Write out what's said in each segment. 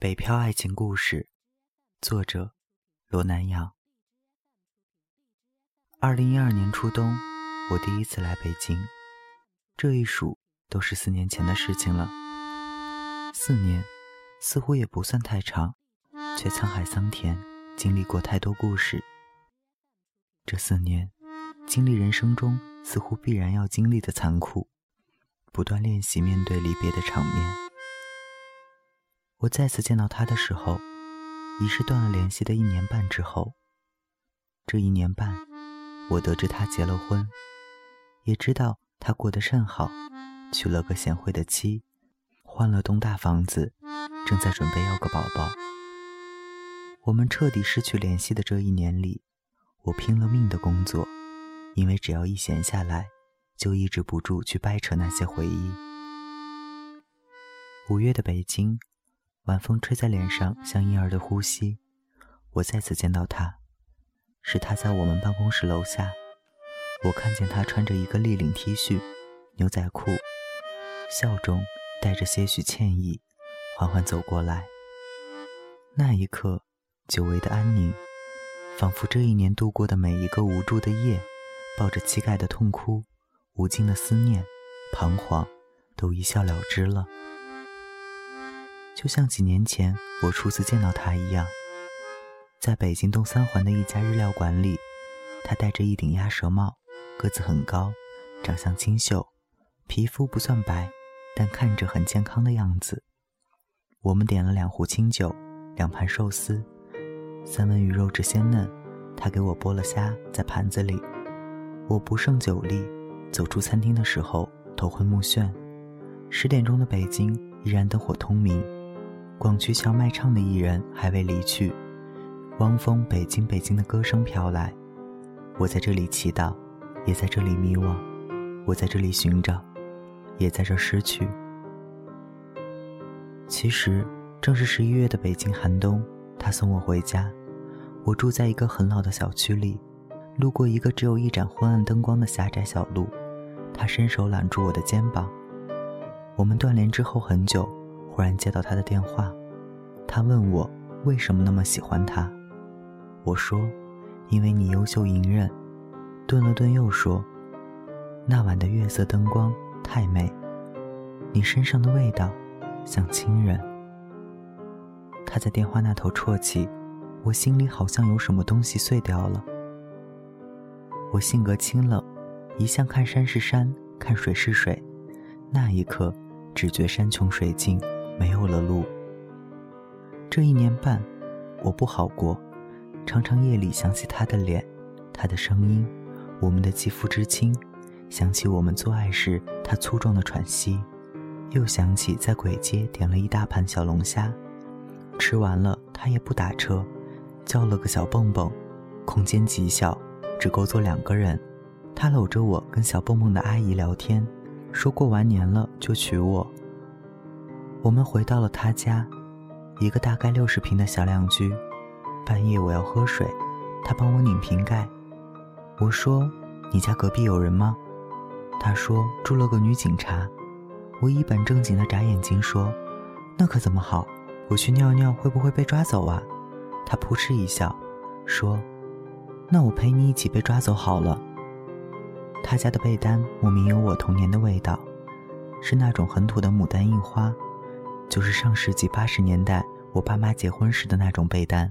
北漂爱情故事，作者罗南阳。二零一二年初冬，我第一次来北京，这一数都是四年前的事情了。四年似乎也不算太长，却沧海桑田，经历过太多故事。这四年，经历人生中似乎必然要经历的残酷，不断练习面对离别的场面。我再次见到他的时候，已是断了联系的一年半之后。这一年半，我得知他结了婚，也知道他过得甚好，娶了个贤惠的妻，换了栋大房子，正在准备要个宝宝。我们彻底失去联系的这一年里，我拼了命的工作，因为只要一闲下来，就抑制不住去掰扯那些回忆。五月的北京。晚风吹在脸上，像婴儿的呼吸。我再次见到他，是他在我们办公室楼下。我看见他穿着一个立领 T 恤、牛仔裤，笑中带着些许歉意，缓缓走过来。那一刻，久违的安宁，仿佛这一年度过的每一个无助的夜，抱着膝盖的痛哭，无尽的思念、彷徨，都一笑了之了。就像几年前我初次见到他一样，在北京东三环的一家日料馆里，他戴着一顶鸭舌帽，个子很高，长相清秀，皮肤不算白，但看着很健康的样子。我们点了两壶清酒，两盘寿司，三文鱼肉质鲜嫩，他给我剥了虾在盘子里。我不胜酒力，走出餐厅的时候头昏目眩。十点钟的北京依然灯火通明。广渠桥卖唱的艺人还未离去，汪峰《北京北京》的歌声飘来。我在这里祈祷，也在这里迷惘；我在这里寻找，也在这失去。其实，正是十一月的北京寒冬，他送我回家。我住在一个很老的小区里，路过一个只有一盏昏暗灯光的狭窄小路，他伸手揽住我的肩膀。我们断联之后很久。忽然接到他的电话，他问我为什么那么喜欢他。我说：“因为你优秀隐忍。”顿了顿，又说：“那晚的月色灯光太美，你身上的味道像亲人。”他在电话那头啜泣，我心里好像有什么东西碎掉了。我性格清冷，一向看山是山，看水是水，那一刻只觉山穷水尽。没有了路。这一年半，我不好过，常常夜里想起他的脸，他的声音，我们的肌肤之亲，想起我们做爱时他粗壮的喘息，又想起在簋街点了一大盘小龙虾，吃完了他也不打车，叫了个小蹦蹦，空间极小，只够坐两个人，他搂着我跟小蹦蹦的阿姨聊天，说过完年了就娶我。我们回到了他家，一个大概六十平的小两居。半夜我要喝水，他帮我拧瓶盖。我说：“你家隔壁有人吗？”他说：“住了个女警察。”我一本正经的眨眼睛说：“那可怎么好？我去尿尿会不会被抓走啊？”他扑哧一笑，说：“那我陪你一起被抓走好了。”他家的被单莫名有我童年的味道，是那种很土的牡丹印花。就是上世纪八十年代我爸妈结婚时的那种被单。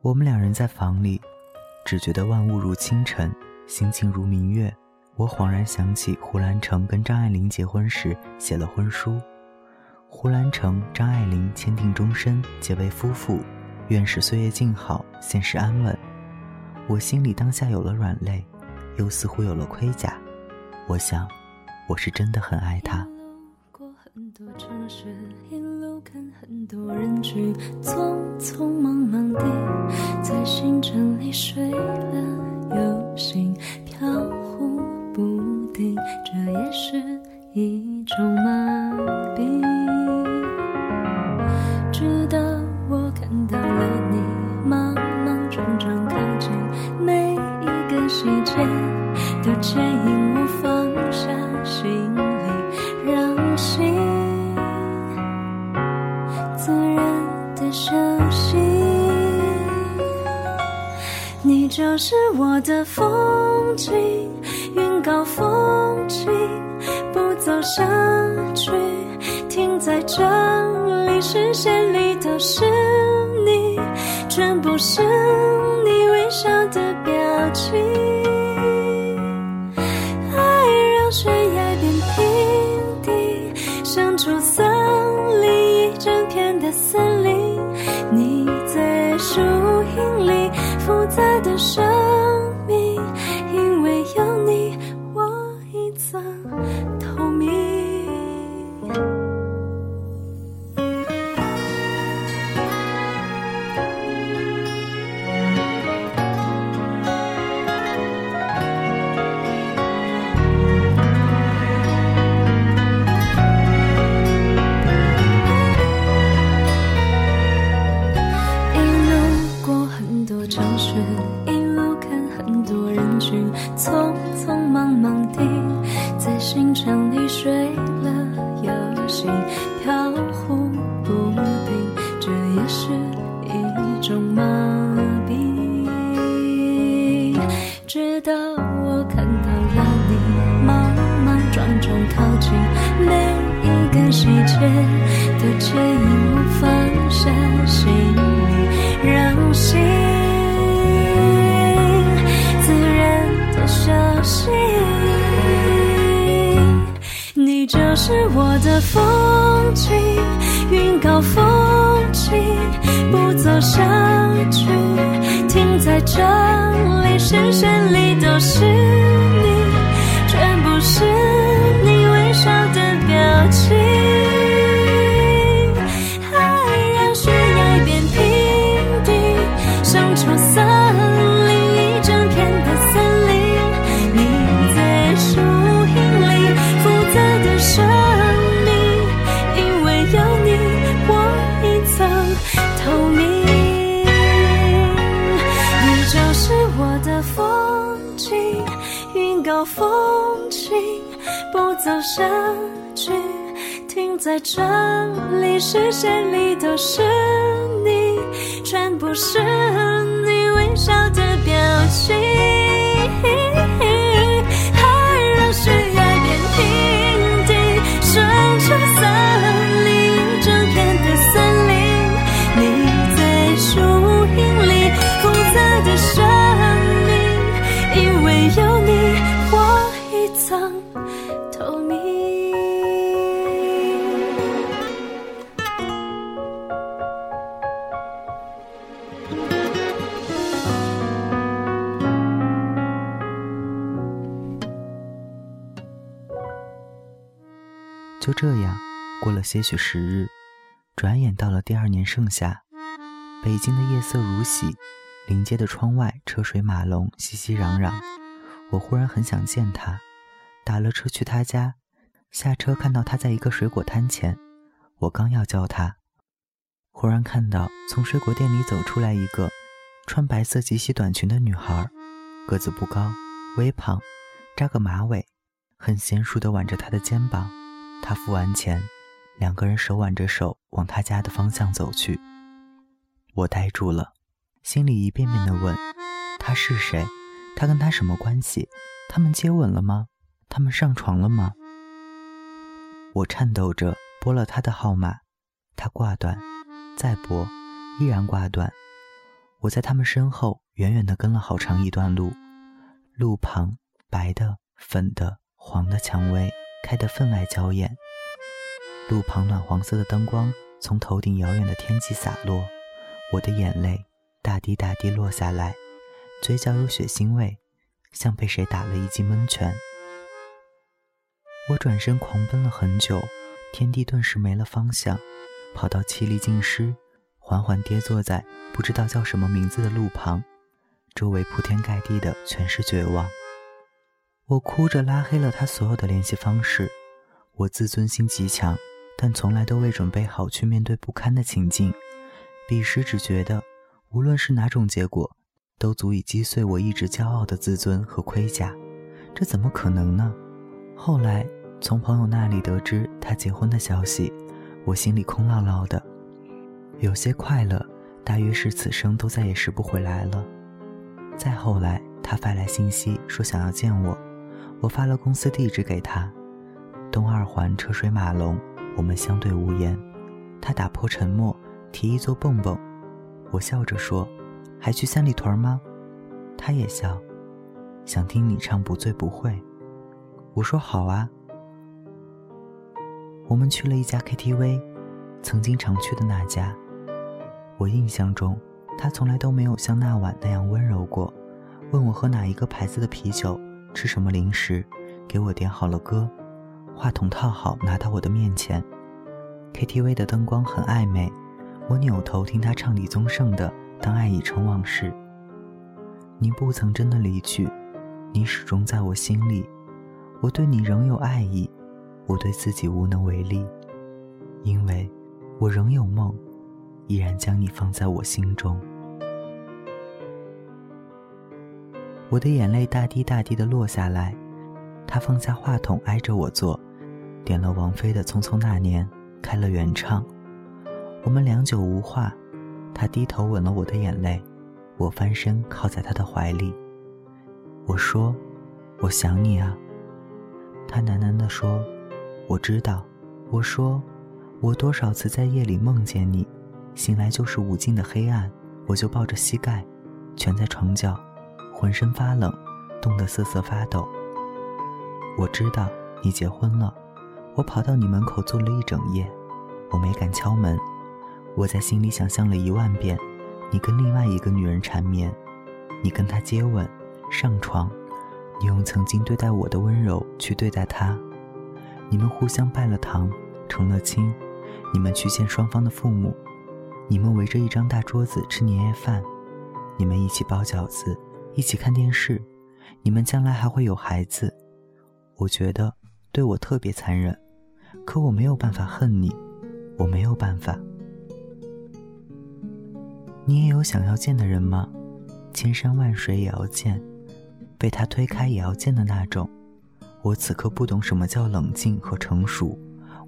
我们两人在房里，只觉得万物如清晨，心情如明月。我恍然想起胡兰成跟张爱玲结婚时写了婚书，胡兰成、张爱玲签订终身，结为夫妇，愿使岁月静好，现实安稳。我心里当下有了软肋，又似乎有了盔甲。我想，我是真的很爱他。很多城市，一路看很多人群，匆匆忙忙地在行程里睡了又醒，下去，停在这里，视线里都是你，全部是你微笑的表情。直到我看到了你莽莽撞撞靠近每一个细节都牵引我放下行李让心自然的休息你就是我的风景云高风清不走下去，停在这里，视线里都是你，全部是这里，视线里都是你，全部是你微笑的就这样过了些许时日，转眼到了第二年盛夏，北京的夜色如洗，临街的窗外车水马龙，熙熙攘攘。我忽然很想见他，打了车去他家，下车看到他在一个水果摊前，我刚要叫他，忽然看到从水果店里走出来一个穿白色及膝短裙的女孩，个子不高，微胖，扎个马尾，很娴熟地挽着他的肩膀。他付完钱，两个人手挽着手往他家的方向走去。我呆住了，心里一遍遍地问：他是谁？他跟他什么关系？他们接吻了吗？他们上床了吗？我颤抖着拨了他的号码，他挂断，再拨，依然挂断。我在他们身后远远地跟了好长一段路，路旁白的、粉的、黄的蔷薇。开得分外娇艳，路旁暖黄色的灯光从头顶遥远的天际洒落，我的眼泪大滴大滴落下来，嘴角有血腥味，像被谁打了一记闷拳。我转身狂奔了很久，天地顿时没了方向，跑到气力尽失，缓缓跌坐在不知道叫什么名字的路旁，周围铺天盖地的全是绝望。我哭着拉黑了他所有的联系方式。我自尊心极强，但从来都未准备好去面对不堪的情境。彼时只觉得，无论是哪种结果，都足以击碎我一直骄傲的自尊和盔甲。这怎么可能呢？后来从朋友那里得知他结婚的消息，我心里空落落的。有些快乐，大约是此生都再也拾不回来了。再后来，他发来信息说想要见我，我发了公司地址给他。东二环车水马龙，我们相对无言。他打破沉默，提议坐蹦蹦。我笑着说：“还去三里屯吗？”他也笑，想听你唱《不醉不会》。我说：“好啊。”我们去了一家 KTV，曾经常去的那家。我印象中，他从来都没有像那晚那样温柔过。问我喝哪一个牌子的啤酒，吃什么零食，给我点好了歌，话筒套好拿到我的面前。KTV 的灯光很暧昧，我扭头听他唱李宗盛的《当爱已成往事》。你不曾真的离去，你始终在我心里，我对你仍有爱意。我对自己无能为力，因为我仍有梦，依然将你放在我心中。我的眼泪大滴大滴的落下来，他放下话筒，挨着我坐，点了王菲的《匆匆那年》，开了原唱。我们良久无话，他低头吻了我的眼泪，我翻身靠在他的怀里。我说：“我想你啊。”他喃喃地说。我知道，我说，我多少次在夜里梦见你，醒来就是无尽的黑暗，我就抱着膝盖，蜷在床角，浑身发冷，冻得瑟瑟发抖。我知道你结婚了，我跑到你门口坐了一整夜，我没敢敲门，我在心里想象了一万遍，你跟另外一个女人缠绵，你跟她接吻，上床，你用曾经对待我的温柔去对待她。你们互相拜了堂，成了亲。你们去见双方的父母，你们围着一张大桌子吃年夜饭，你们一起包饺子，一起看电视。你们将来还会有孩子。我觉得对我特别残忍，可我没有办法恨你，我没有办法。你也有想要见的人吗？千山万水也要见，被他推开也要见的那种。我此刻不懂什么叫冷静和成熟，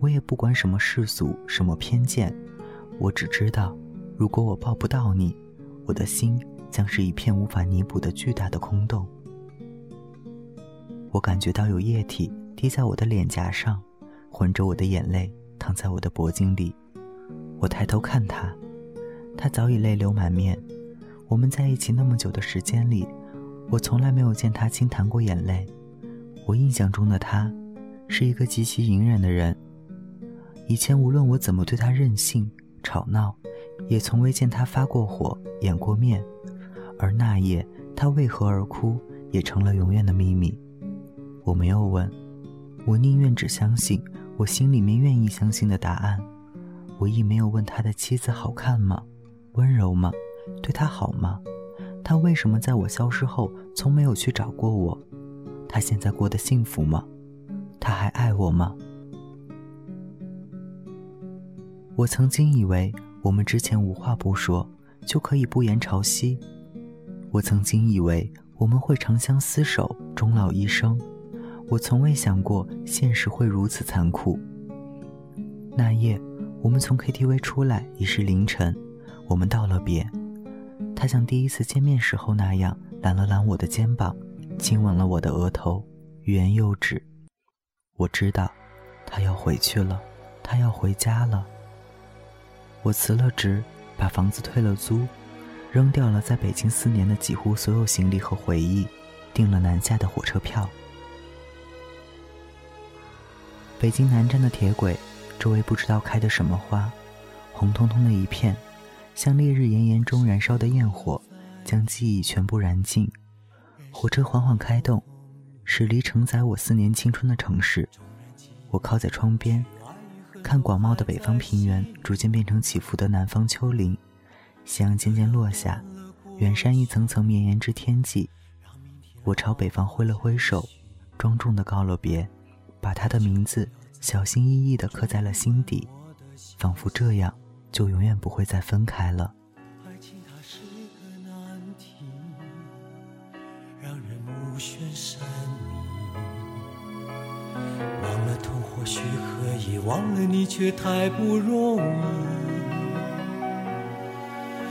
我也不管什么世俗、什么偏见，我只知道，如果我抱不到你，我的心将是一片无法弥补的巨大的空洞。我感觉到有液体滴在我的脸颊上，混着我的眼泪淌在我的脖颈里。我抬头看他，他早已泪流满面。我们在一起那么久的时间里，我从来没有见他轻弹过眼泪。我印象中的他，是一个极其隐忍的人。以前无论我怎么对他任性吵闹，也从未见他发过火、演过面。而那夜他为何而哭，也成了永远的秘密。我没有问，我宁愿只相信我心里面愿意相信的答案。我亦没有问他的妻子好看吗？温柔吗？对他好吗？他为什么在我消失后从没有去找过我？他现在过得幸福吗？他还爱我吗？我曾经以为我们之前无话不说就可以不言朝夕，我曾经以为我们会长相厮守终老一生，我从未想过现实会如此残酷。那夜，我们从 KTV 出来已是凌晨，我们道了别，他像第一次见面时候那样揽了揽我的肩膀。亲吻了我的额头，欲言又止。我知道，他要回去了，他要回家了。我辞了职，把房子退了租，扔掉了在北京四年的几乎所有行李和回忆，订了南下的火车票。北京南站的铁轨，周围不知道开的什么花，红彤彤的一片，像烈日炎炎中燃烧的焰火，将记忆全部燃尽。火车缓缓开动，驶离承载我四年青春的城市。我靠在窗边，看广袤的北方平原逐渐变成起伏的南方丘陵。夕阳渐渐落下，远山一层层绵延至天际。我朝北方挥了挥手，庄重的告了别，把他的名字小心翼翼地刻在了心底，仿佛这样就永远不会再分开了。悬山迷，忘了痛或许可以，忘了你却太不容易。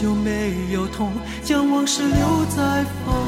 就没有痛，将往事留在风